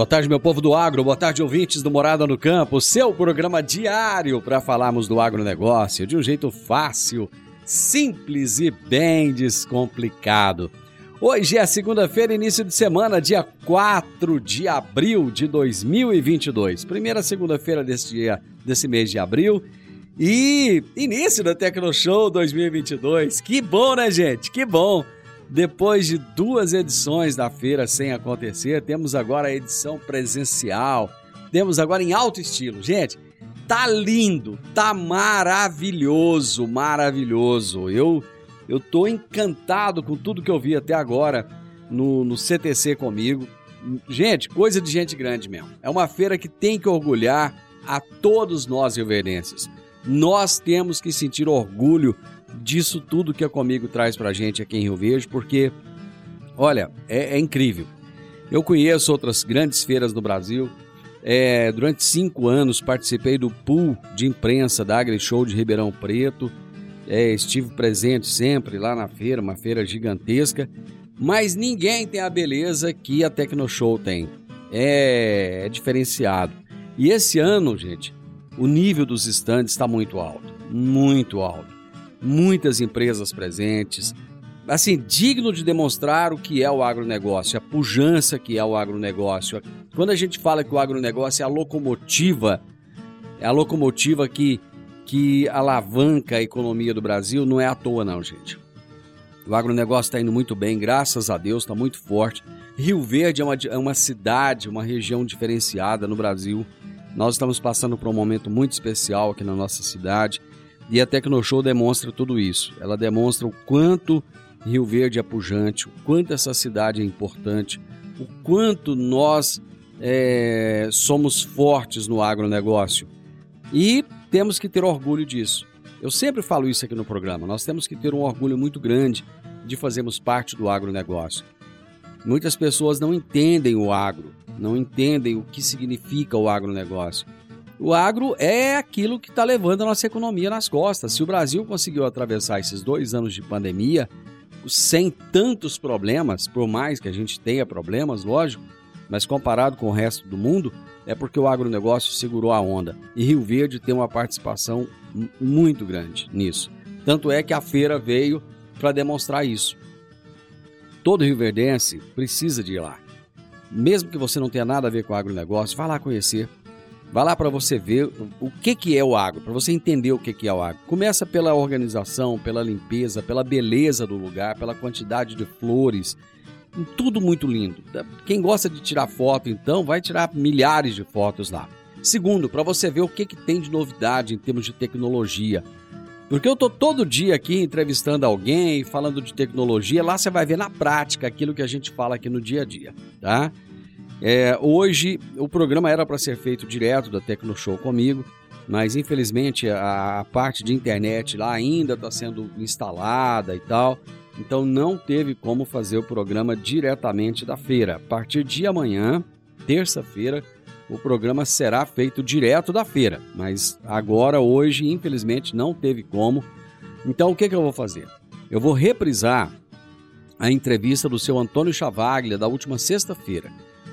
Boa tarde, meu povo do agro. Boa tarde, ouvintes do Morada no Campo. Seu programa diário para falarmos do agronegócio de um jeito fácil, simples e bem descomplicado. Hoje é segunda-feira, início de semana, dia 4 de abril de 2022. Primeira segunda-feira desse, desse mês de abril. E início da Tecnoshow 2022. Que bom, né, gente? Que bom! Depois de duas edições da feira sem acontecer, temos agora a edição presencial. Temos agora em alto estilo. Gente, tá lindo, tá maravilhoso, maravilhoso. Eu eu tô encantado com tudo que eu vi até agora no, no CTC comigo. Gente, coisa de gente grande mesmo. É uma feira que tem que orgulhar a todos nós rioverdenses. Nós temos que sentir orgulho disso tudo que a Comigo traz pra gente aqui em Rio Verde, porque, olha, é, é incrível. Eu conheço outras grandes feiras no Brasil. É, durante cinco anos participei do pool de imprensa da AgriShow de Ribeirão Preto. É, estive presente sempre lá na feira, uma feira gigantesca. Mas ninguém tem a beleza que a Tecnoshow tem. É, é diferenciado. E esse ano, gente, o nível dos estandes está muito alto. Muito alto muitas empresas presentes. Assim, digno de demonstrar o que é o agronegócio, a pujança que é o agronegócio. Quando a gente fala que o agronegócio é a locomotiva, é a locomotiva que, que alavanca a economia do Brasil, não é à toa não, gente. O agronegócio está indo muito bem, graças a Deus, está muito forte. Rio Verde é uma, é uma cidade, uma região diferenciada no Brasil. Nós estamos passando por um momento muito especial aqui na nossa cidade. E a Tecnoshow demonstra tudo isso. Ela demonstra o quanto Rio Verde é pujante, o quanto essa cidade é importante, o quanto nós é, somos fortes no agronegócio. E temos que ter orgulho disso. Eu sempre falo isso aqui no programa. Nós temos que ter um orgulho muito grande de fazermos parte do agronegócio. Muitas pessoas não entendem o agro, não entendem o que significa o agronegócio. O agro é aquilo que está levando a nossa economia nas costas. Se o Brasil conseguiu atravessar esses dois anos de pandemia sem tantos problemas, por mais que a gente tenha problemas, lógico, mas comparado com o resto do mundo, é porque o agronegócio segurou a onda. E Rio Verde tem uma participação muito grande nisso. Tanto é que a feira veio para demonstrar isso. Todo Rio Verdense precisa de ir lá. Mesmo que você não tenha nada a ver com o agronegócio, vá lá conhecer. Vai lá para você ver o que, que é o agro, para você entender o que, que é o agro. Começa pela organização, pela limpeza, pela beleza do lugar, pela quantidade de flores. Tudo muito lindo. Quem gosta de tirar foto, então, vai tirar milhares de fotos lá. Segundo, para você ver o que, que tem de novidade em termos de tecnologia. Porque eu tô todo dia aqui entrevistando alguém, falando de tecnologia, lá você vai ver na prática aquilo que a gente fala aqui no dia a dia, tá? É, hoje o programa era para ser feito direto da Tecno Show comigo, mas infelizmente a, a parte de internet lá ainda está sendo instalada e tal, então não teve como fazer o programa diretamente da feira. A partir de amanhã, terça-feira, o programa será feito direto da feira, mas agora, hoje, infelizmente, não teve como. Então o que, que eu vou fazer? Eu vou reprisar a entrevista do seu Antônio Chavaglia da última sexta-feira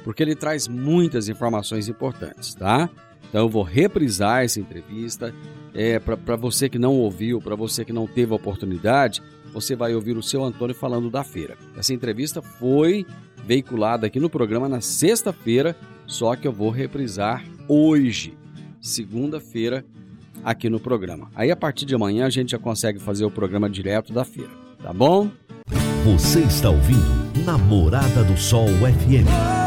porque ele traz muitas informações importantes, tá? Então eu vou reprisar essa entrevista. É, para você que não ouviu, para você que não teve a oportunidade, você vai ouvir o seu Antônio falando da feira. Essa entrevista foi veiculada aqui no programa na sexta-feira, só que eu vou reprisar hoje. segunda-feira, aqui no programa. Aí a partir de amanhã a gente já consegue fazer o programa direto da feira, tá bom? Você está ouvindo Namorada do Sol FM.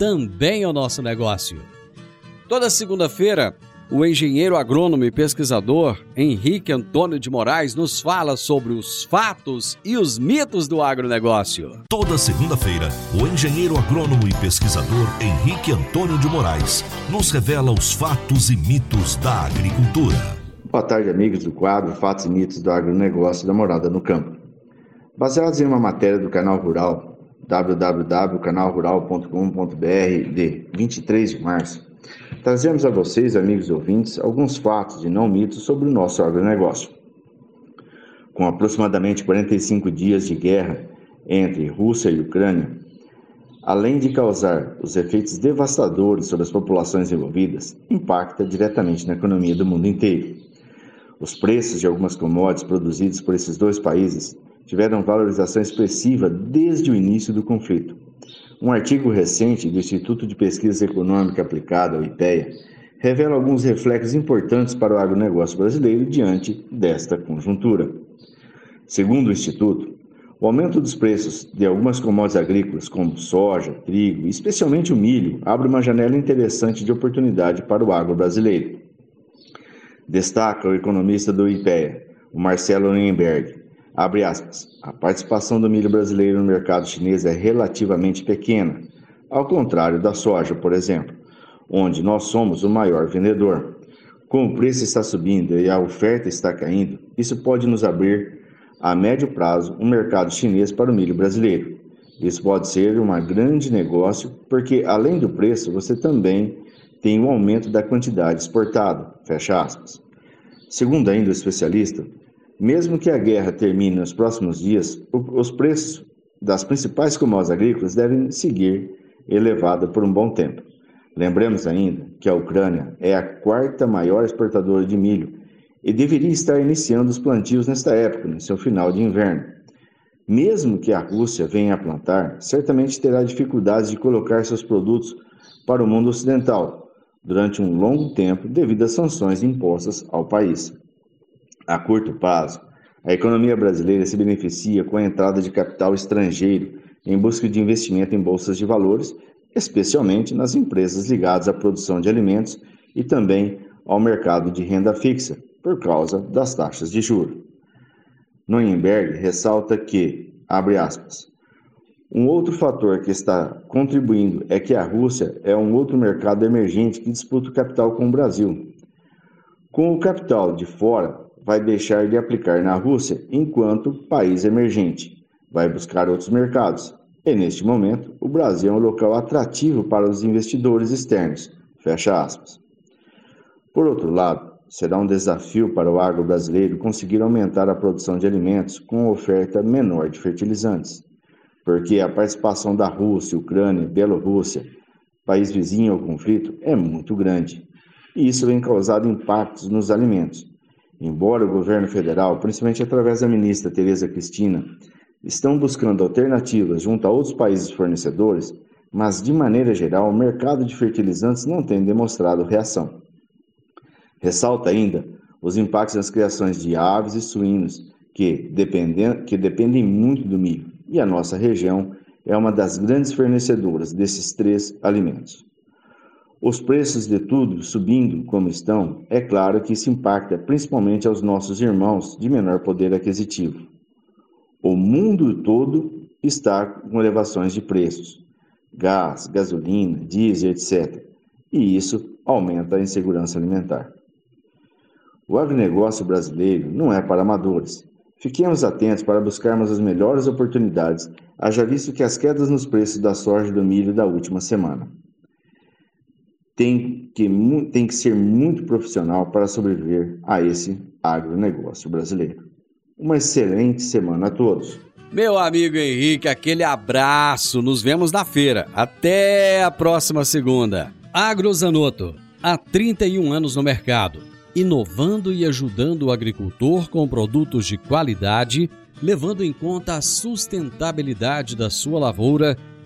também é o nosso negócio. Toda segunda-feira, o engenheiro agrônomo e pesquisador Henrique Antônio de Moraes nos fala sobre os fatos e os mitos do agronegócio. Toda segunda-feira, o engenheiro agrônomo e pesquisador Henrique Antônio de Moraes nos revela os fatos e mitos da agricultura. Boa tarde, amigos do quadro Fatos e Mitos do Agronegócio da Morada no Campo. Baseados em uma matéria do canal Rural, www.canalrural.com.br de 23 de março, trazemos a vocês, amigos ouvintes, alguns fatos e não mitos sobre o nosso agronegócio. Com aproximadamente 45 dias de guerra entre Rússia e Ucrânia, além de causar os efeitos devastadores sobre as populações envolvidas, impacta diretamente na economia do mundo inteiro. Os preços de algumas commodities produzidas por esses dois países tiveram valorização expressiva desde o início do conflito. Um artigo recente do Instituto de Pesquisa Econômica Aplicada, o IPEA, revela alguns reflexos importantes para o agronegócio brasileiro diante desta conjuntura. Segundo o Instituto, o aumento dos preços de algumas commodities agrícolas, como soja, trigo e especialmente o milho, abre uma janela interessante de oportunidade para o agro brasileiro. Destaca o economista do IPEA, o Marcelo Nienberg, Abre aspas. A participação do milho brasileiro no mercado chinês é relativamente pequena, ao contrário da soja, por exemplo, onde nós somos o maior vendedor. Como o preço está subindo e a oferta está caindo, isso pode nos abrir, a médio prazo, um mercado chinês para o milho brasileiro. Isso pode ser um grande negócio, porque além do preço, você também tem um aumento da quantidade exportada. Fecha aspas. Segundo ainda o especialista, mesmo que a guerra termine nos próximos dias, os preços das principais commodities agrícolas devem seguir elevados por um bom tempo. Lembremos ainda que a Ucrânia é a quarta maior exportadora de milho e deveria estar iniciando os plantios nesta época, no seu final de inverno. Mesmo que a Rússia venha a plantar, praticamente terá dificuldades de colocar seus produtos para o mundo ocidental durante um longo tempo devido às sanções impostas ao país. A curto prazo, a economia brasileira se beneficia com a entrada de capital estrangeiro em busca de investimento em bolsas de valores, especialmente nas empresas ligadas à produção de alimentos e também ao mercado de renda fixa, por causa das taxas de juros. Neuenberg ressalta que, abre aspas, um outro fator que está contribuindo é que a Rússia é um outro mercado emergente que disputa o capital com o Brasil. Com o capital de fora, vai deixar de aplicar na Rússia enquanto país emergente. Vai buscar outros mercados. E neste momento, o Brasil é um local atrativo para os investidores externos. Fecha aspas. Por outro lado, será um desafio para o agro brasileiro conseguir aumentar a produção de alimentos com oferta menor de fertilizantes, porque a participação da Rússia, Ucrânia, Bielorrússia, país vizinho ao conflito, é muito grande. E isso vem causado impactos nos alimentos, Embora o governo federal, principalmente através da ministra Tereza Cristina, estão buscando alternativas junto a outros países fornecedores, mas de maneira geral o mercado de fertilizantes não tem demonstrado reação. Ressalta ainda os impactos nas criações de aves e suínos, que, que dependem muito do milho, e a nossa região é uma das grandes fornecedoras desses três alimentos. Os preços de tudo subindo como estão, é claro que isso impacta principalmente aos nossos irmãos de menor poder aquisitivo. O mundo todo está com elevações de preços, gás, gasolina, diesel, etc. E isso aumenta a insegurança alimentar. O agronegócio brasileiro não é para amadores. Fiquemos atentos para buscarmos as melhores oportunidades, haja visto que as quedas nos preços da soja e do milho da última semana tem que tem que ser muito profissional para sobreviver a esse agronegócio brasileiro. Uma excelente semana a todos. Meu amigo Henrique, aquele abraço. Nos vemos na feira. Até a próxima segunda. Agrozanoto, há 31 anos no mercado, inovando e ajudando o agricultor com produtos de qualidade, levando em conta a sustentabilidade da sua lavoura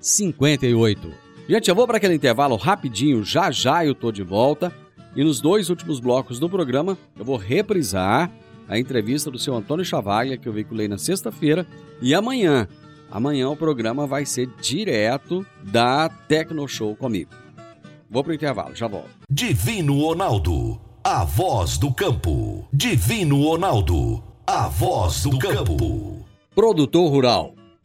4958. Gente, eu vou para aquele intervalo rapidinho, já já eu tô de volta. E nos dois últimos blocos do programa, eu vou reprisar a entrevista do seu Antônio Chavalha, que eu veiculei na sexta-feira. E amanhã, amanhã o programa vai ser direto da Tecno Show comigo. Vou pro intervalo, já volto. Divino Ronaldo, a voz do campo. Divino Ronaldo, a voz do campo. Produtor rural,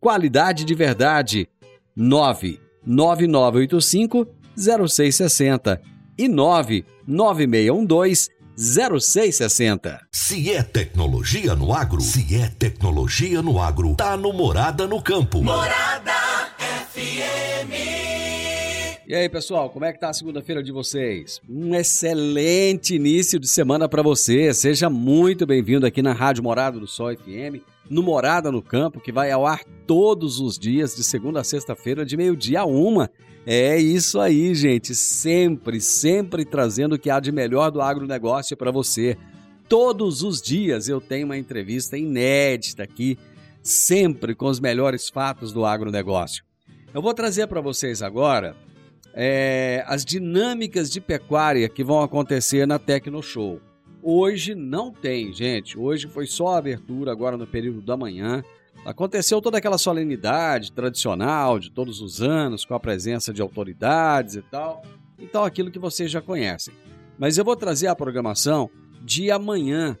qualidade de verdade. 99985 0660 e 99612 0660. Se é tecnologia no agro, se é tecnologia no agro, tá no Morada no Campo. Morada FM. E aí, pessoal, como é que tá a segunda-feira de vocês? Um excelente início de semana para você. Seja muito bem-vindo aqui na Rádio Morada do Sol FM, no Morada no Campo, que vai ao ar todos os dias de segunda a sexta-feira de meio-dia a uma é isso aí, gente. Sempre, sempre trazendo o que há de melhor do agronegócio para você. Todos os dias eu tenho uma entrevista inédita aqui, sempre com os melhores fatos do agronegócio. Eu vou trazer para vocês agora é, as dinâmicas de pecuária que vão acontecer na Tecno Show. Hoje não tem, gente. Hoje foi só a abertura, agora no período da manhã. Aconteceu toda aquela solenidade tradicional de todos os anos, com a presença de autoridades e tal, então aquilo que vocês já conhecem. Mas eu vou trazer a programação de amanhã,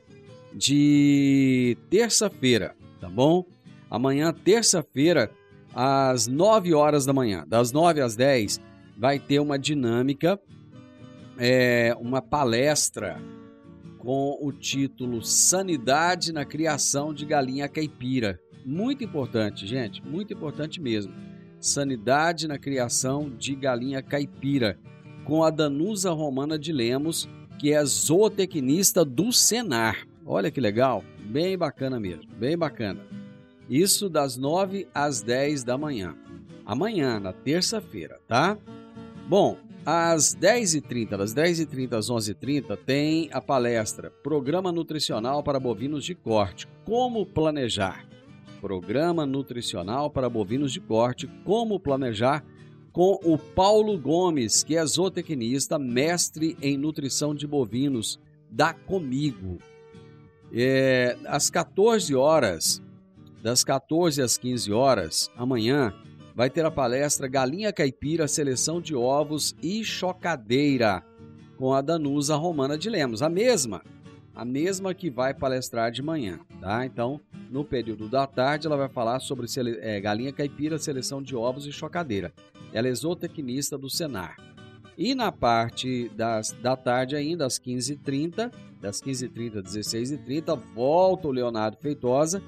de terça-feira, tá bom? Amanhã, terça-feira, às 9 horas da manhã, das 9 às 10, vai ter uma dinâmica, é, uma palestra com o título Sanidade na Criação de Galinha Caipira. Muito importante, gente, muito importante mesmo. Sanidade na criação de galinha caipira, com a Danusa Romana de Lemos, que é zootecnista do Senar. Olha que legal, bem bacana mesmo, bem bacana. Isso das 9 às 10 da manhã. Amanhã, na terça-feira, tá? Bom, às 10h30, das 10h30 às 11h30, tem a palestra Programa Nutricional para Bovinos de Corte. Como planejar? Programa Nutricional para Bovinos de Corte, Como Planejar, com o Paulo Gomes, que é zootecnista, mestre em nutrição de bovinos, da Comigo. É, às 14 horas, das 14 às 15 horas, amanhã, vai ter a palestra Galinha Caipira, Seleção de Ovos e Chocadeira, com a Danusa Romana de Lemos. A mesma a mesma que vai palestrar de manhã, tá? Então, no período da tarde, ela vai falar sobre é, galinha caipira, seleção de ovos e chocadeira. Ela é zootecnista do Senar. E na parte das, da tarde ainda, às 15h30, das 15h30 às 16h30, volta o Leonardo Feitosa,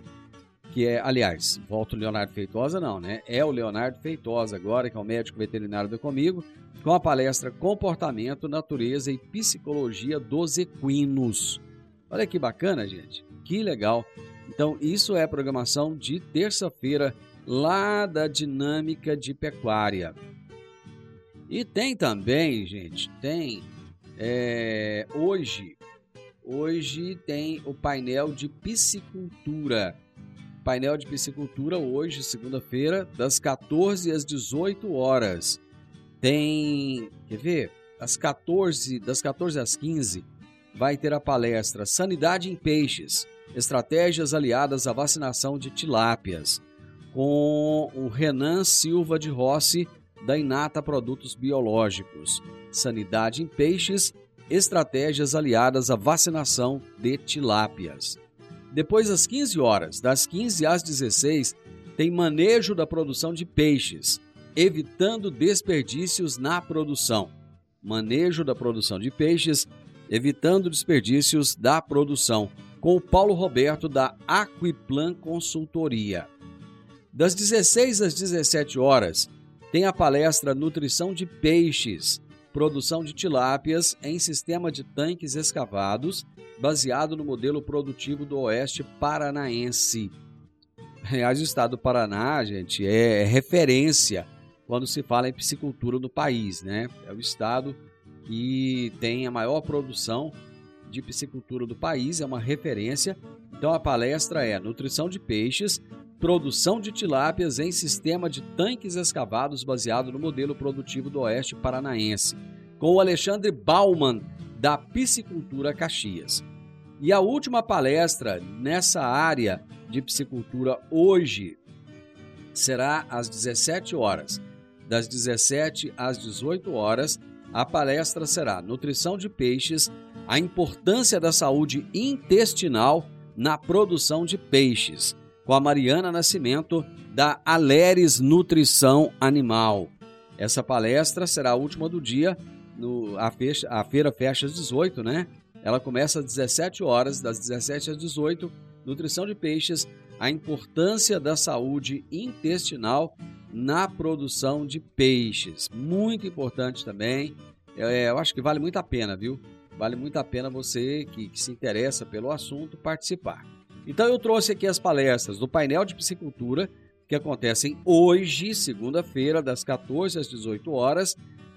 que é, aliás, volta o Leonardo Feitosa não, né? É o Leonardo Feitosa agora, que é o médico veterinário do Comigo, com a palestra Comportamento, Natureza e Psicologia dos Equinos. Olha que bacana, gente. Que legal. Então, isso é programação de terça-feira lá da Dinâmica de Pecuária. E tem também, gente, tem É, hoje, hoje tem o painel de piscicultura. Painel de piscicultura hoje, segunda-feira, das 14 às 18 horas. Tem, quer ver? Às 14, das 14 às 15, vai ter a palestra Sanidade em Peixes, estratégias aliadas à vacinação de tilápias, com o Renan Silva de Rossi, da Inata Produtos Biológicos. Sanidade em Peixes, estratégias aliadas à vacinação de tilápias. Depois, às 15 horas, das 15 às 16, tem manejo da produção de peixes, evitando desperdícios na produção. Manejo da produção de peixes, evitando desperdícios da produção, com o Paulo Roberto da Aquiplan Consultoria. Das 16 às 17 horas, tem a palestra Nutrição de Peixes, produção de tilápias em sistema de tanques escavados, baseado no modelo produtivo do Oeste Paranaense. Aliás, o estado do Paraná, gente, é referência quando se fala em piscicultura no país, né? É o estado que tem a maior produção de piscicultura do país, é uma referência. Então a palestra é Nutrição de Peixes, produção de tilápias em sistema de tanques escavados baseado no modelo produtivo do Oeste Paranaense, com o Alexandre Bauman, da Piscicultura Caxias. E a última palestra nessa área de piscicultura hoje será às 17 horas. Das 17 às 18 horas, a palestra será Nutrição de Peixes, a importância da saúde intestinal na produção de peixes com a Mariana Nascimento, da Aleres Nutrição Animal. Essa palestra será a última do dia, no, a, fecha, a feira fecha às 18, né? Ela começa às 17 horas, das 17 às 18, Nutrição de Peixes, a importância da saúde intestinal na produção de peixes. Muito importante também. É, eu acho que vale muito a pena, viu? Vale muito a pena você que, que se interessa pelo assunto participar. Então eu trouxe aqui as palestras do painel de piscicultura que acontecem hoje, segunda-feira, das 14 às 18 horas,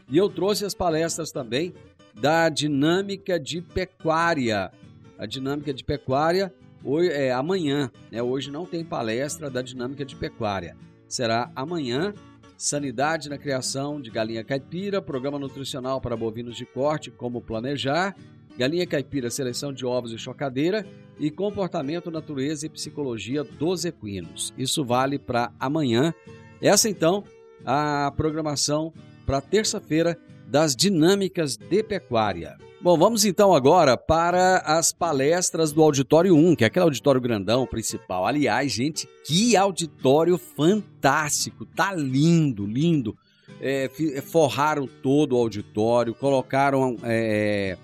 e eu trouxe as palestras também da dinâmica de pecuária. A dinâmica de pecuária hoje, é amanhã, né? Hoje não tem palestra da dinâmica de pecuária. Será amanhã. Sanidade na criação de galinha caipira, programa nutricional para bovinos de corte, como planejar, galinha caipira, seleção de ovos e chocadeira e comportamento, natureza e psicologia dos equinos. Isso vale para amanhã. Essa então a programação para terça-feira das dinâmicas de pecuária. Bom, vamos então agora para as palestras do Auditório 1, que é aquele auditório grandão principal. Aliás, gente, que auditório fantástico! Tá lindo, lindo. É, forraram todo o auditório, colocaram é,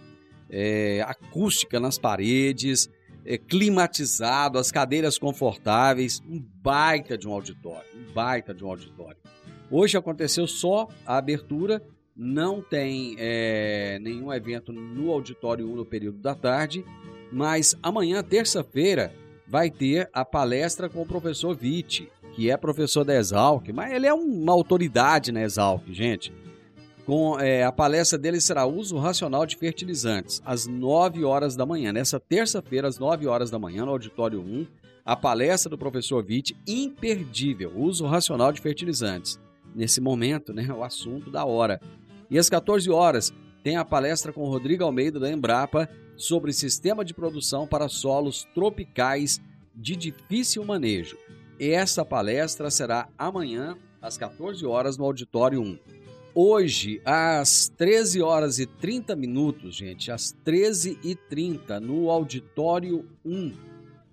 é, acústica nas paredes, é, climatizado, as cadeiras confortáveis, um baita de um auditório, um baita de um auditório. Hoje aconteceu só a abertura, não tem é, nenhum evento no Auditório 1 no período da tarde, mas amanhã, terça-feira, vai ter a palestra com o professor Vitti, que é professor da Exalc, mas ele é uma autoridade na Exalc, gente. Com, é, a palestra dele será Uso Racional de Fertilizantes, às 9 horas da manhã. Nessa terça-feira, às 9 horas da manhã, no Auditório 1, a palestra do professor Witt, imperdível, Uso Racional de Fertilizantes. Nesse momento, né, o assunto da hora. E às 14 horas, tem a palestra com Rodrigo Almeida, da Embrapa, sobre sistema de produção para solos tropicais de difícil manejo. Essa palestra será amanhã, às 14 horas, no Auditório 1. Hoje, às 13 horas e 30 minutos, gente, às 13 e 30 no Auditório 1,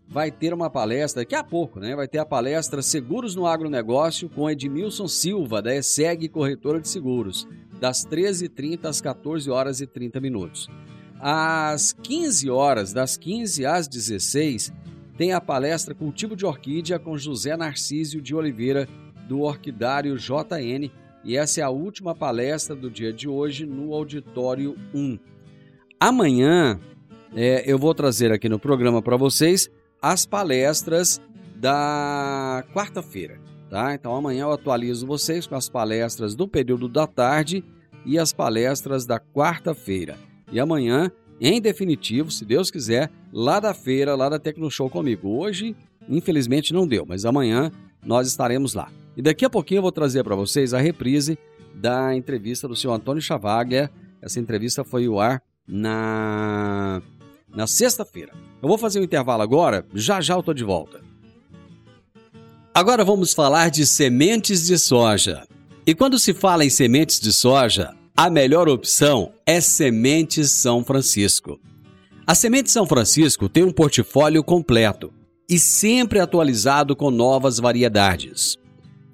vai ter uma palestra, daqui a pouco, né? Vai ter a palestra Seguros no Agronegócio com Edmilson Silva, da ESEG Corretora de Seguros, das 13h30 às 14 horas e 30 minutos. Às 15 horas, das 15 às 16, tem a palestra Cultivo de Orquídea com José Narcísio de Oliveira, do Orquidário JN, e essa é a última palestra do dia de hoje no Auditório 1. Amanhã é, eu vou trazer aqui no programa para vocês as palestras da quarta-feira. Tá? Então amanhã eu atualizo vocês com as palestras do período da tarde e as palestras da quarta-feira. e amanhã, em definitivo, se Deus quiser, lá da feira, lá da Tecno Show comigo. Hoje, infelizmente, não deu, mas amanhã nós estaremos lá. E daqui a pouquinho eu vou trazer para vocês a reprise da entrevista do senhor Antônio Chavaglia. Essa entrevista foi o ar na, na sexta-feira. Eu vou fazer um intervalo agora, já já eu tô de volta. Agora vamos falar de sementes de soja. E quando se fala em sementes de soja, a melhor opção é Sementes São Francisco. A Semente São Francisco tem um portfólio completo e sempre atualizado com novas variedades.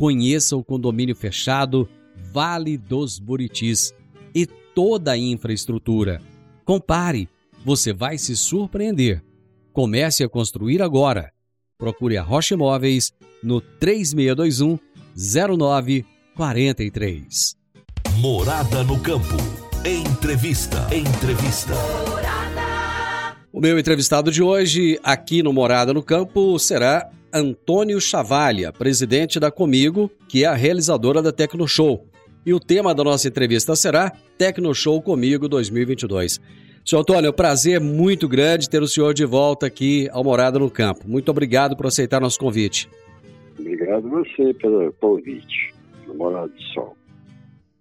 Conheça o condomínio fechado Vale dos Buritis e toda a infraestrutura. Compare, você vai se surpreender. Comece a construir agora. Procure a Rocha Imóveis no 3621 0943. Morada no campo. Entrevista. Entrevista. O meu entrevistado de hoje, aqui no Morada no Campo, será Antônio Chavalha, presidente da Comigo, que é a realizadora da Tecno Show. E o tema da nossa entrevista será Tecno Show Comigo 2022. Senhor Antônio, é um prazer muito grande ter o senhor de volta aqui ao Morada no Campo. Muito obrigado por aceitar nosso convite. Obrigado a você pelo convite, no Morada do Sol.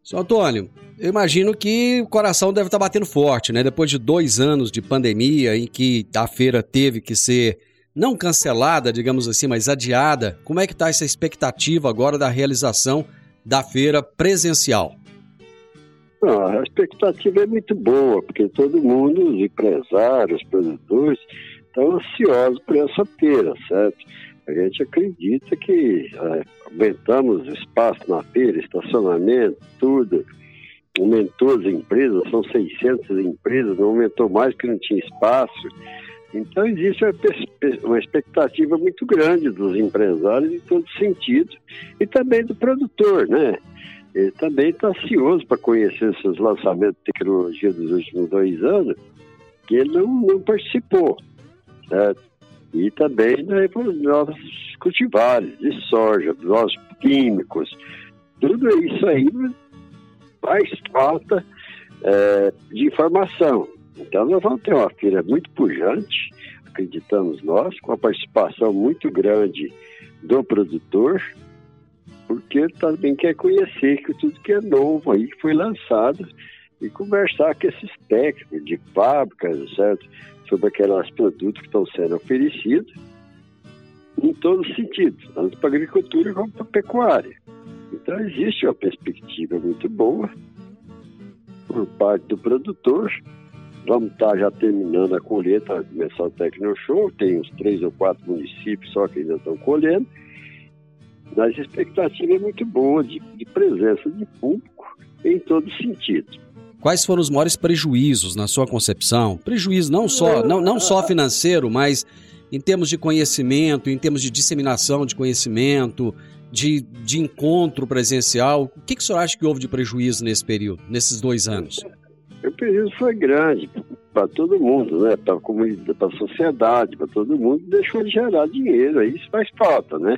Senhor Antônio, eu imagino que o coração deve estar batendo forte, né? Depois de dois anos de pandemia em que a feira teve que ser não cancelada, digamos assim, mas adiada, como é que está essa expectativa agora da realização da feira presencial? Não, a expectativa é muito boa, porque todo mundo, os empresários, os produtores, estão ansiosos por essa feira, certo? A gente acredita que é, aumentamos espaço na feira, estacionamento, tudo. Aumentou as empresas, são 600 empresas, não aumentou mais porque não tinha espaço. Então existe uma expectativa muito grande dos empresários em todo sentido e também do produtor, né? Ele também está ansioso para conhecer esses lançamentos de tecnologia dos últimos dois anos, que ele não, não participou, certo? E também né, novos cultivares de soja, novos químicos, tudo isso aí faz falta é, de informação. Então nós vamos ter uma feira muito pujante, acreditamos nós, com a participação muito grande do produtor, porque também quer conhecer que tudo que é novo aí foi lançado e conversar com esses técnicos de fábricas, certo? Sobre aqueles produtos que estão sendo oferecidos em todos os sentidos, tanto para a agricultura como para a pecuária. Então existe uma perspectiva muito boa por parte do produtor Vamos estar tá já terminando a colheita, começar o Tecno Show, tem uns três ou quatro municípios só que ainda estão colhendo. Mas a expectativa é muito boa de, de presença de público em todo sentido. Quais foram os maiores prejuízos na sua concepção? Prejuízo não só, não, não só financeiro, mas em termos de conhecimento, em termos de disseminação de conhecimento, de, de encontro presencial. O que, que o senhor acha que houve de prejuízo nesse período, nesses dois anos? O prejuízo foi grande para todo mundo, né? Para a comunidade, para a sociedade, para todo mundo, deixou de gerar dinheiro, aí isso faz falta, né?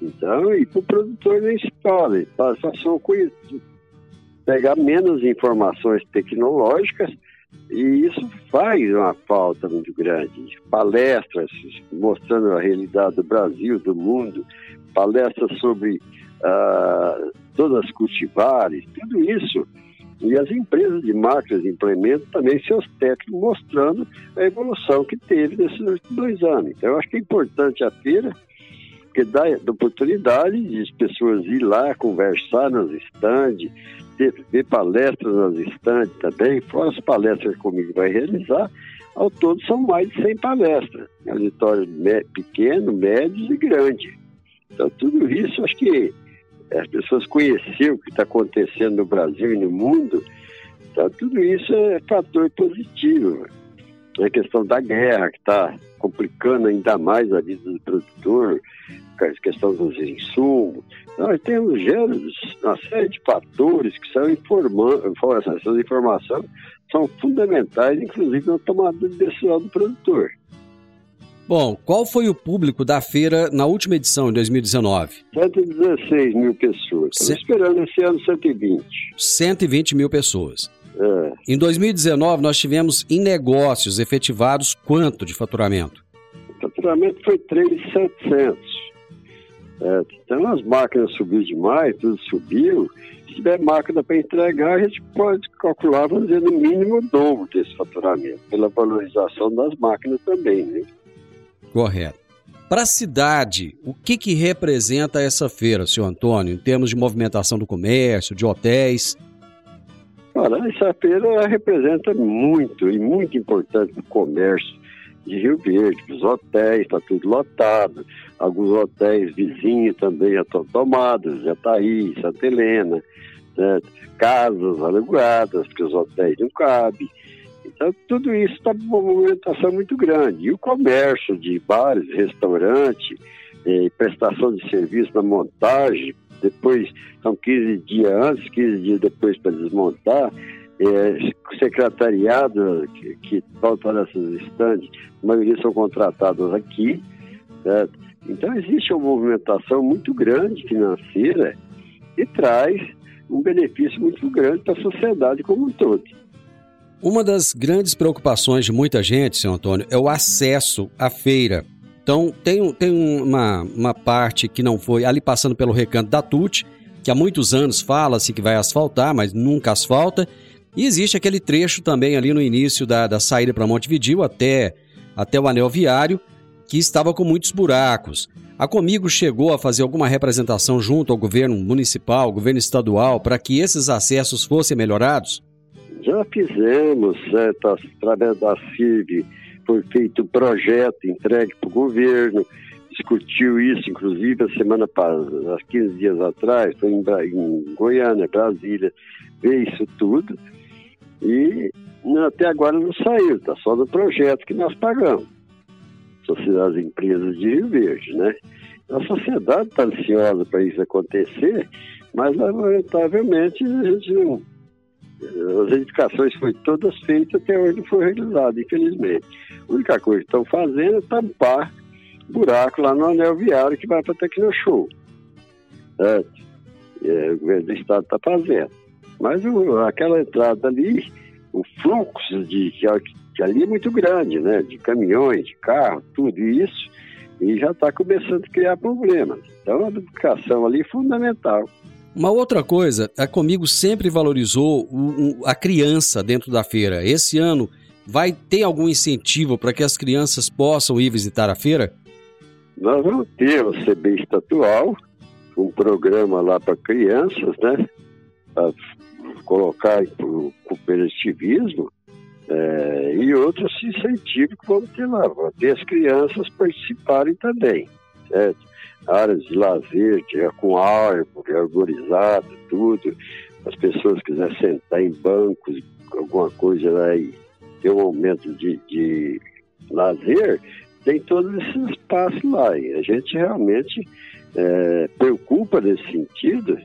Então, e para o produtor nem se fala, passa só pegar menos informações tecnológicas e isso faz uma falta muito grande. Palestras mostrando a realidade do Brasil, do mundo, palestras sobre uh, todas as cultivares, tudo isso E as empresas de máquinas de implemento também seus técnicos mostrando a evolução que teve nesses dois anos. Então, eu acho que é importante a feira, porque dá, oportunidade de as pessoas ir lá, conversar nas estandes, ter, ver palestras nas estandes também, fora as palestras que comigo vai realizar, ao todo são mais de 100 palestras, auditórios pequenos, médios e grandes. Então, tudo isso, acho que as pessoas conheceram o que está acontecendo no Brasil e no mundo, então, tudo isso é fator positivo. A questão da guerra, que está complicando ainda mais a vida do produtor, a questão dos insumos. Nós temos gêneros, uma série de fatores que são informando, essas informações são fundamentais, inclusive na tomada de decisão do produtor. Bom, qual foi o público da feira na última edição, em 2019? 116 mil pessoas. Estamos C... esperando esse ano 120. 120 mil pessoas. É. Em 2019, nós tivemos em negócios efetivados quanto de faturamento? O faturamento foi 3,700. É, então as máquinas subiram demais, tudo subiu. Se tiver máquina para entregar, a gente pode calcular, dizer, no mínimo o dobro desse faturamento, pela valorização das máquinas também, né? Correto. Para a cidade, o que, que representa essa feira, senhor Antônio, em termos de movimentação do comércio, de hotéis? Olha, essa feira representa muito e muito importante o comércio de Rio Verde, os hotéis, está tudo lotado, alguns hotéis vizinhos também já estão tomados, Jataí, Santa Helena, né? casas alugadas, porque os hotéis não cabem. Então, tudo isso está com uma movimentação muito grande. E o comércio de bares, restaurante, eh, prestação de serviço na montagem, depois são 15 dias antes, 15 dias depois para desmontar, é, secretariado que, faltam nessas estandes, a maioria são contratados aqui, certo? Então existe uma movimentação muito grande financeira e traz um benefício muito grande para a sociedade como um todo. Uma das grandes preocupações de muita gente, senhor Antônio, é o acesso à feira. Então, tem, tem uma, uma parte que não foi ali passando pelo recanto da TUT, que há muitos anos fala-se que vai asfaltar, mas nunca asfalta. E existe aquele trecho também ali no início da, da saída para Montevidil até, até o anel viário, que estava com muitos buracos. A Comigo chegou a fazer alguma representação junto ao governo municipal, governo estadual, para que esses acessos fossem melhorados? Já fizemos, certo, através da CIV, foi feito um projeto entregue para o governo, discutiu isso, inclusive, a semana passada, há 15 dias atrás, foi em, em Goiânia, Brasília, ver isso tudo, e até agora não saiu, está só no projeto que nós pagamos. Sociedade Empresas de Rio Verde, né? A sociedade está ansiosa para isso acontecer, mas lamentavelmente a gente não as edificações foram todas feitas, até hoje não foi realizado, infelizmente. A única coisa que estão fazendo é tampar buraco lá no anel viário que vai para Tecnoshow. Certo? É, o governo do estado está fazendo. Mas o, aquela entrada ali, o fluxo de que, ali é muito grande, né? De caminhões, de carro, tudo isso, e já está começando a criar problemas. Então a educação ali é fundamental. Uma outra coisa, a Comigo sempre valorizou o, o, a criança dentro da feira. Esse ano vai ter algum incentivo para que as crianças possam ir visitar a feira? Nós vamos ter o CB Estatual, um programa lá para crianças, né? Para colocar o cooperativismo é, e outros incentivos que vamos ter lá. Vamos ter as crianças participarem também, certo? Áreas de lazer, tinha com árvore, arborizado, tudo. As pessoas quiserem sentar em bancos, alguma coisa lá e ter um momento de, de lazer, tem todos esses espaços lá. E a gente realmente é, preocupa nesse sentido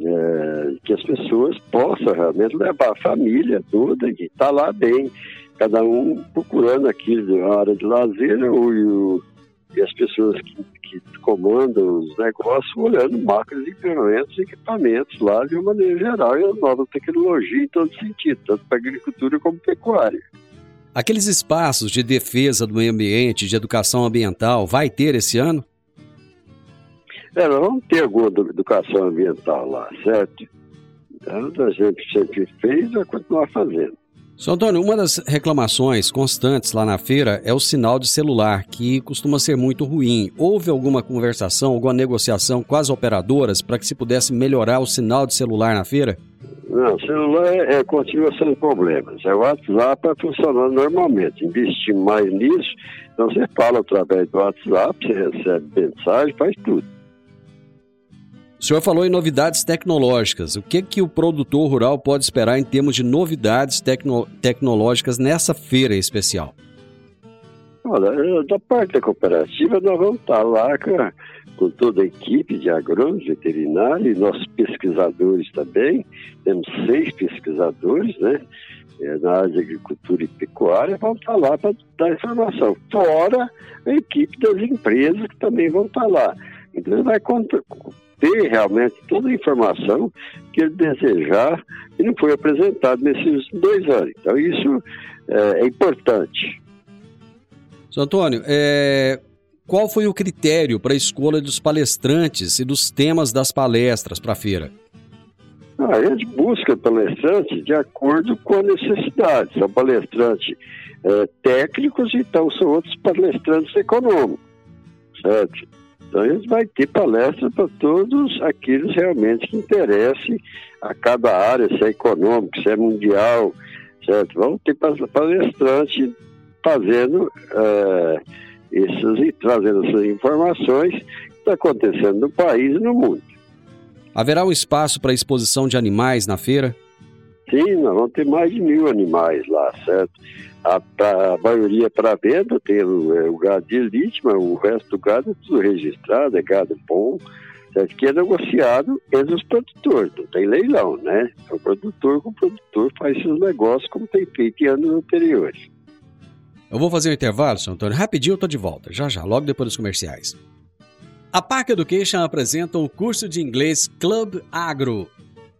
é, que as pessoas possam realmente levar a família toda e estar tá lá bem, cada um procurando aquilo na hora de lazer ou, e as pessoas que, que comandam os negócios olhando máquinas, implementos, equipamentos lá de uma maneira geral e a nova tecnologia em todo sentido, tanto para agricultura como pecuária. Aqueles espaços de defesa do meio ambiente, de educação ambiental, vai ter esse ano? É, nós vamos ter alguma educação ambiental lá, certo? Então, a gente sempre fez e vai continuar fazendo. Sr. Antônio, uma das reclamações constantes lá na feira é o sinal de celular, que costuma ser muito ruim. Houve alguma conversação, alguma negociação com as operadoras para que se pudesse melhorar o sinal de celular na feira? Não, o celular é, é, continua sendo problemas. É o WhatsApp está funcionando normalmente. Investir mais nisso, então você fala através do WhatsApp, você recebe mensagem, faz tudo. O senhor falou em novidades tecnológicas. O que, que o produtor rural pode esperar em termos de novidades tecno tecnológicas nessa feira especial? Olha, da parte da cooperativa, nós vamos estar lá com, toda a equipe de agrônomos, veterinários, nossos pesquisadores também. Temos seis pesquisadores, né? Eh, na área de agricultura e pecuária, vão estar lá para dar informação. Fora a equipe das empresas que também vão estar lá. Então, vai ter realmente toda a informação que ele desejar e não foi apresentado nesses dois anos. Então, isso é, é importante. Sr. Antônio, é, qual foi o critério para a escolha dos palestrantes e dos temas das palestras para a feira? Ah, a gente busca palestrantes de acordo com a necessidade. São palestrantes é, técnicos, então são outros palestrantes econômicos, certo? Então gente vai ter palestra para todos aqueles realmente que interessem a cada área, se é econômico, se é mundial, certo? Vamos ter palestrante fazendo, é, esses, trazendo essas informações que está acontecendo no país e no mundo. Haverá um espaço para exposição de animais na feira? Sim, nós vamos ter mais de mil animais lá, certo? A, a maioria para venda tem o, é, o, gado de elite, mas o resto do gado é tudo registrado, é gado bom, certo? que é negociado entre os produtores, não tem leilão, né? É o produtor com o produtor faz seus negócios como tem feito em anos anteriores. Eu vou fazer um intervalo, senhor Antônio. Rapidinho eu tô de volta, já já, logo depois dos comerciais. A Park Education apresenta o curso de inglês Club Agro.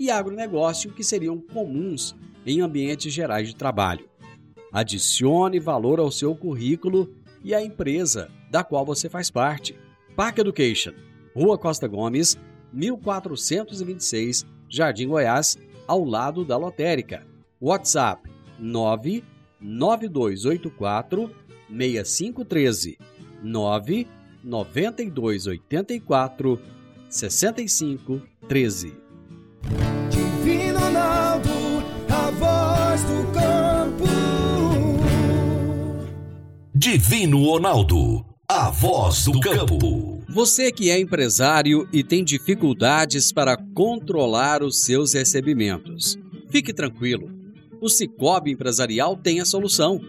e agronegócio que seriam comuns em ambientes gerais de trabalho. Adicione valor ao seu currículo e à empresa da qual você faz parte. Park Education, Rua Costa Gomes, 1426, Jardim Goiás, ao lado da lotérica. WhatsApp 99284 6513 99284 6513 Divino Ronaldo, a voz do campo. Você que é empresário e tem dificuldades para controlar os seus recebimentos, fique tranquilo. O Cicobi Empresarial tem a solução.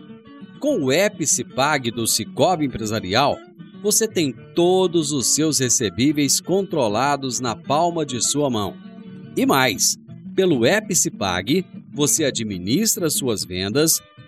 Com o app Cipag do Cicobi Empresarial, você tem todos os seus recebíveis controlados na palma de sua mão. E mais, pelo app Cipag, você administra suas vendas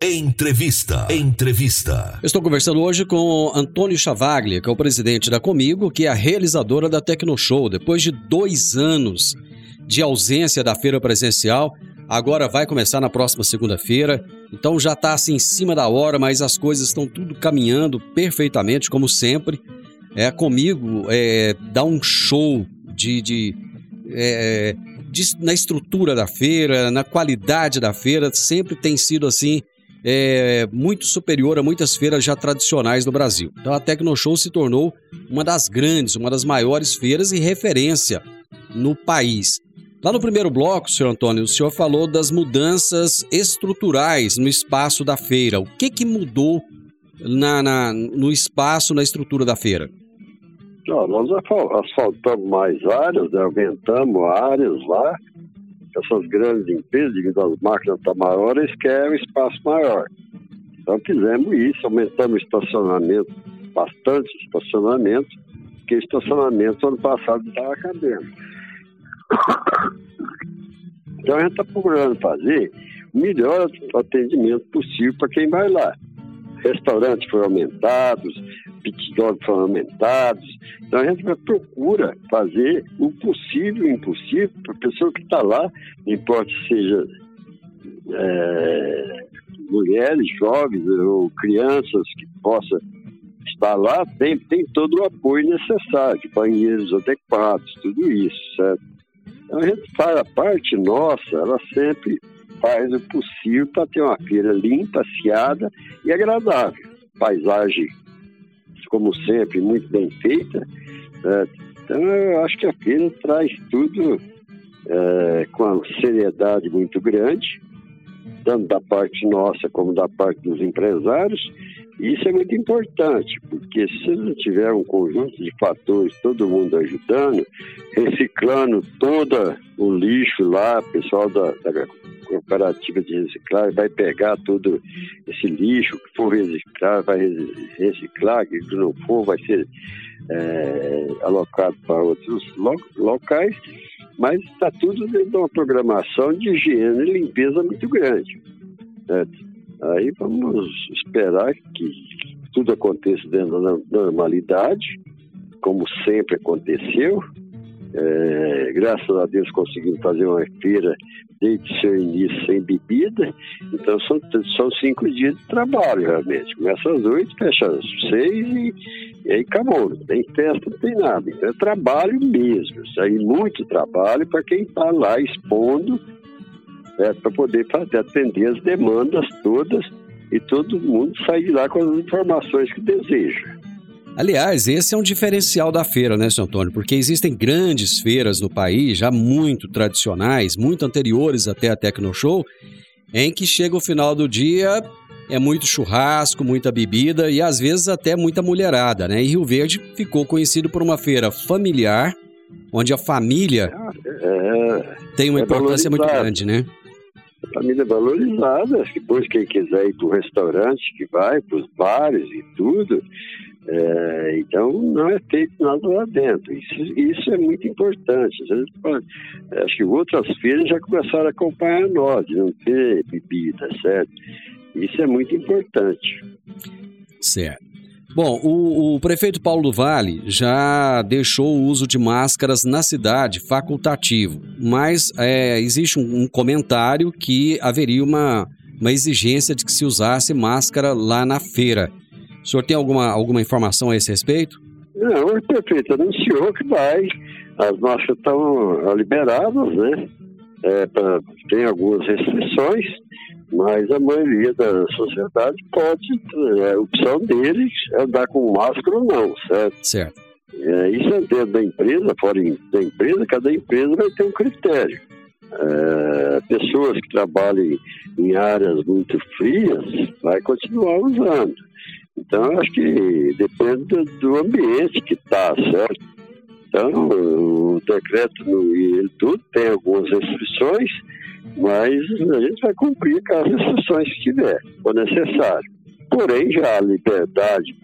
Entrevista. Entrevista. estou conversando hoje com Antônio Chavaglia, que é o presidente da Comigo, que é a realizadora da Tecnoshow. Depois de dois anos de ausência da feira presencial, agora vai começar na próxima segunda-feira. Então já está assim em cima da hora, mas as coisas estão tudo caminhando perfeitamente, como sempre. É, comigo é, dá um show de, de, é, na estrutura da feira, na qualidade da feira, sempre tem sido assim é, muito superior a muitas feiras já tradicionais no Brasil. Então a Tecnoshow se tornou uma das grandes, uma das maiores feiras e referência no país. Lá no primeiro bloco, senhor Antônio, o senhor falou das mudanças estruturais no espaço da feira. O que, que mudou na, na, no espaço, na estrutura da feira? Não, nós asfaltamos mais áreas, né, aumentamos áreas lá. Essas grandes empresas, devido às máquinas maiores, eles querem um espaço maior. Então fizemos isso, aumentamos o estacionamento, bastante estacionamento, porque estacionamento ano passado estava cabendo. Então a gente está procurando fazer o melhor atendimento possível para quem vai lá. Restaurantes foram aumentados, dog foram aumentados. Então a gente procura fazer o possível e o impossível para a pessoa que está lá, importa se seja é, mulheres, jovens ou crianças que possa estar lá, tem, tem todo o apoio necessário, banheiros adequados, tudo isso, certo? Então a gente faz a parte nossa, ela sempre faz o possível para ter uma feira limpa, aciada e agradável. Paisagem, como sempre, muito bem feita. Certo? Então eu acho que a feira traz tudo é, com uma seriedade muito grande tanto da parte nossa como da parte dos empresários. Isso é muito importante, porque se não tiver um conjunto de fatores, todo mundo ajudando, reciclando todo o lixo lá, o pessoal da, da cooperativa de reciclagem vai pegar todo esse lixo, que for reciclar, vai reciclar, que não for, vai ser é, alocado para outros locais mas está tudo dentro de uma programação de higiene e limpeza muito grande. Aí vamos esperar que tudo aconteça dentro da normalidade, como sempre aconteceu. É, graças a Deus conseguimos fazer uma feira desde seu início sem bebida. Então são, são cinco dias de trabalho realmente. Começa às oito, fecha às seis e, e aí acabou. Não tem festa, não tem nada. Então é trabalho mesmo. Isso aí muito trabalho para quem está lá expondo é, para poder fazer, atender as demandas todas e todo mundo sair de lá com as informações que deseja. Aliás, esse é um diferencial da feira, né, seu Antônio? Porque existem grandes feiras no país, já muito tradicionais, muito anteriores até a Tecnoshow, em que chega o final do dia, é muito churrasco, muita bebida e às vezes até muita mulherada, né? E Rio Verde ficou conhecido por uma feira familiar, onde a família é, tem uma é importância muito grande, né? Família é valorizada, depois quem quiser ir para o restaurante, que vai, para os bares e tudo, é, então, não é feito nada lá dentro. Isso, isso é muito importante. acho que outras feiras já começaram a acompanhar nós, de não ter bebida, certo? Isso é muito importante. Certo. Bom, o, o, prefeito Paulo Vale já deixou o uso de máscaras na cidade facultativo, mas é, existe um, um, comentário que haveria uma, uma exigência de que se usasse máscara lá na feira. O senhor tem alguma, alguma informação a esse respeito? Não, o prefeito anunciou que vai, as máscaras estão liberadas, né? É, pra, tem algumas restrições, mas a maioria da sociedade pode, é opção deles é andar com máscara ou não, certo? Certo. É, isso é dentro da empresa, fora da empresa, cada empresa vai ter um critério. É, pessoas que trabalhem em áreas muito frias vai continuar usando. Então, acho que depende do ambiente que está, certo? Então, o decreto e ele tudo tem algumas restrições, mas a gente vai cumprir com as restrições que tiver, for necessário. Porém, já a liberdade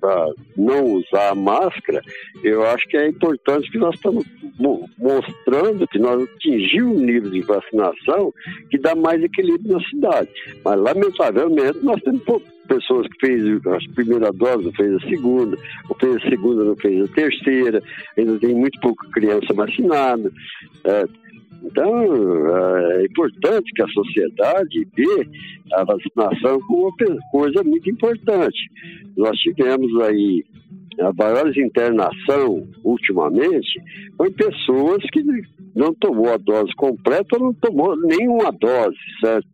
para não usar a máscara, eu acho que é importante que nós estamos mostrando que nós atingimos um nível de vacinação que dá mais equilíbrio na cidade. Mas, lamentavelmente, nós temos pessoas que fez a primeira dose, não fez a segunda, ou fez a segunda, não fez a terceira, ainda tem muito pouca criança vacinada. É, então, é importante que a sociedade vê a vacinação como uma coisa muito importante. Nós tivemos aí a maior internação ultimamente foi pessoas que não tomou a dose completa, não tomou nenhuma dose, certo?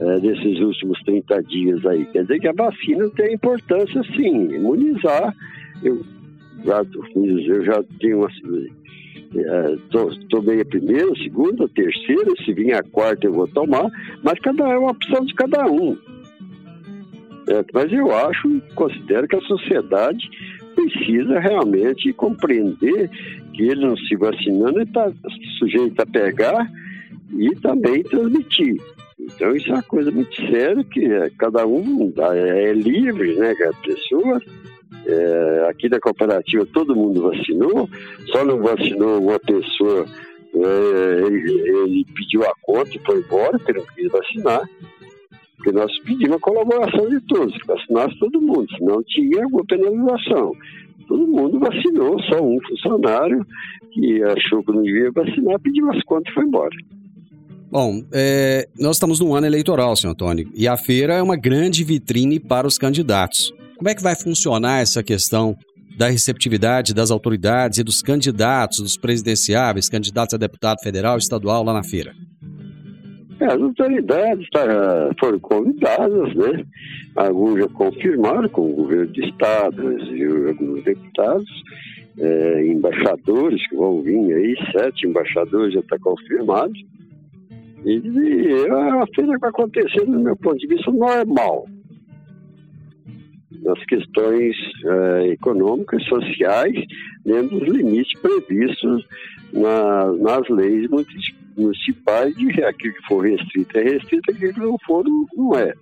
É, desses últimos 30 dias aí. Quer dizer que a vacina tem importância sim, imunizar. Eu já, eu já tenho uma é, tomei a primeira, a segunda, a terceira, se vir a quarta eu vou tomar, mas cada é uma opção de cada um. É, mas eu acho, considero que a sociedade precisa realmente compreender que ele não se vacinando está sujeito a pegar e também transmitir. Então isso é uma coisa muito séria que é, cada um é, é livre, né, cada pessoa. É, aqui da cooperativa todo mundo vacinou, só não vacinou uma pessoa, é, ele, ele, pediu a conta e foi embora, porque não quis vacinar. Porque nós pedimos a colaboração de todos, que vacinasse todo mundo, senão tinha alguma penalização. Todo mundo vacinou, só um funcionário que achou que não devia vacinar, pediu as contas e foi embora. Bom, é, nós estamos num ano eleitoral, senhor Antônio, e a feira é uma grande vitrine para os candidatos. Como é que vai funcionar essa questão da receptividade das autoridades e dos candidatos, dos presidenciáveis, candidatos a deputado federal, estadual lá na feira? É, as autoridades tá, foram convidadas, né? Alguns já confirmaram com o governo de estado alguns deputados, é, embaixadores que vão vir aí, sete embaixadores já está confirmado. E, e é uma feira vai acontecer, do meu ponto de vista, normal. Nas questões é, econômicas, sociais, dentro dos limites previstos na, nas leis municipais, de aquilo que for restrito é restrito, aquilo que não for não é.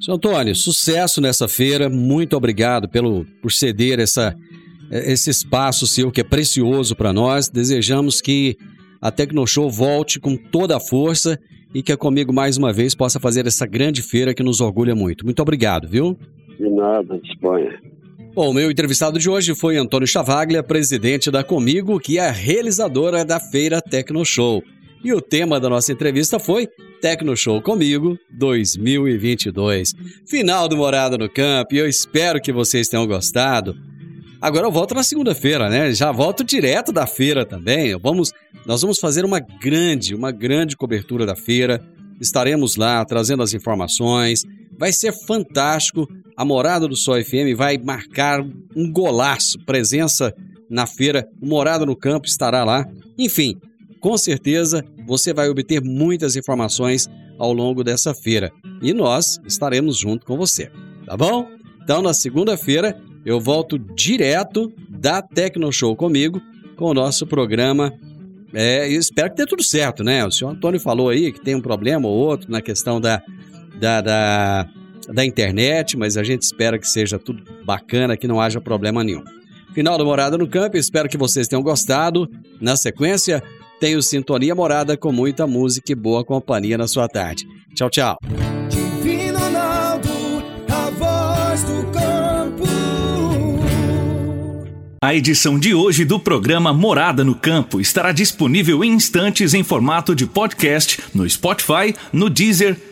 Senhor Antônio, sucesso nessa feira, muito obrigado pelo, por ceder essa, esse espaço seu que é precioso para nós. Desejamos que a Tecnoshow volte com toda a força e que a Comigo mais uma vez possa fazer essa grande feira que nos orgulha muito. Muito obrigado, viu? De nada, disponha. Bom, o meu entrevistado de hoje foi Antônio Chavaglia, presidente da Comigo, que é a realizadora da Feira Tecnoshow. E o tema da nossa entrevista foi Tecnoshow Comigo 2022. Final do Morada no Campo, e eu espero que vocês tenham gostado. Agora eu volto na segunda-feira, né? Já volto direto da feira também. Vamos, nós vamos fazer uma grande, uma grande cobertura da feira. Estaremos lá trazendo as informações. Vai ser fantástico. A Morada do Sol FM vai marcar um golaço. Presença na feira. O Morada no Campo estará lá. Enfim, com certeza você vai obter muitas informações ao longo dessa feira. E nós estaremos junto com você. Tá bom? Então, na segunda-feira, eu volto direto da Tecnoshow comigo com o nosso programa. É, espero que dê tudo certo, né? O senhor Antônio falou aí que tem um problema ou outro na questão da, da, da, da internet, mas a gente espera que seja tudo bacana, que não haja problema nenhum. Final da Morada no Campo, espero que vocês tenham gostado. Na sequência, tenho Sintonia Morada com muita música e boa companhia na sua tarde. Tchau, tchau. A edição de hoje do programa Morada no Campo estará disponível em instantes em formato de podcast no Spotify, no Deezer,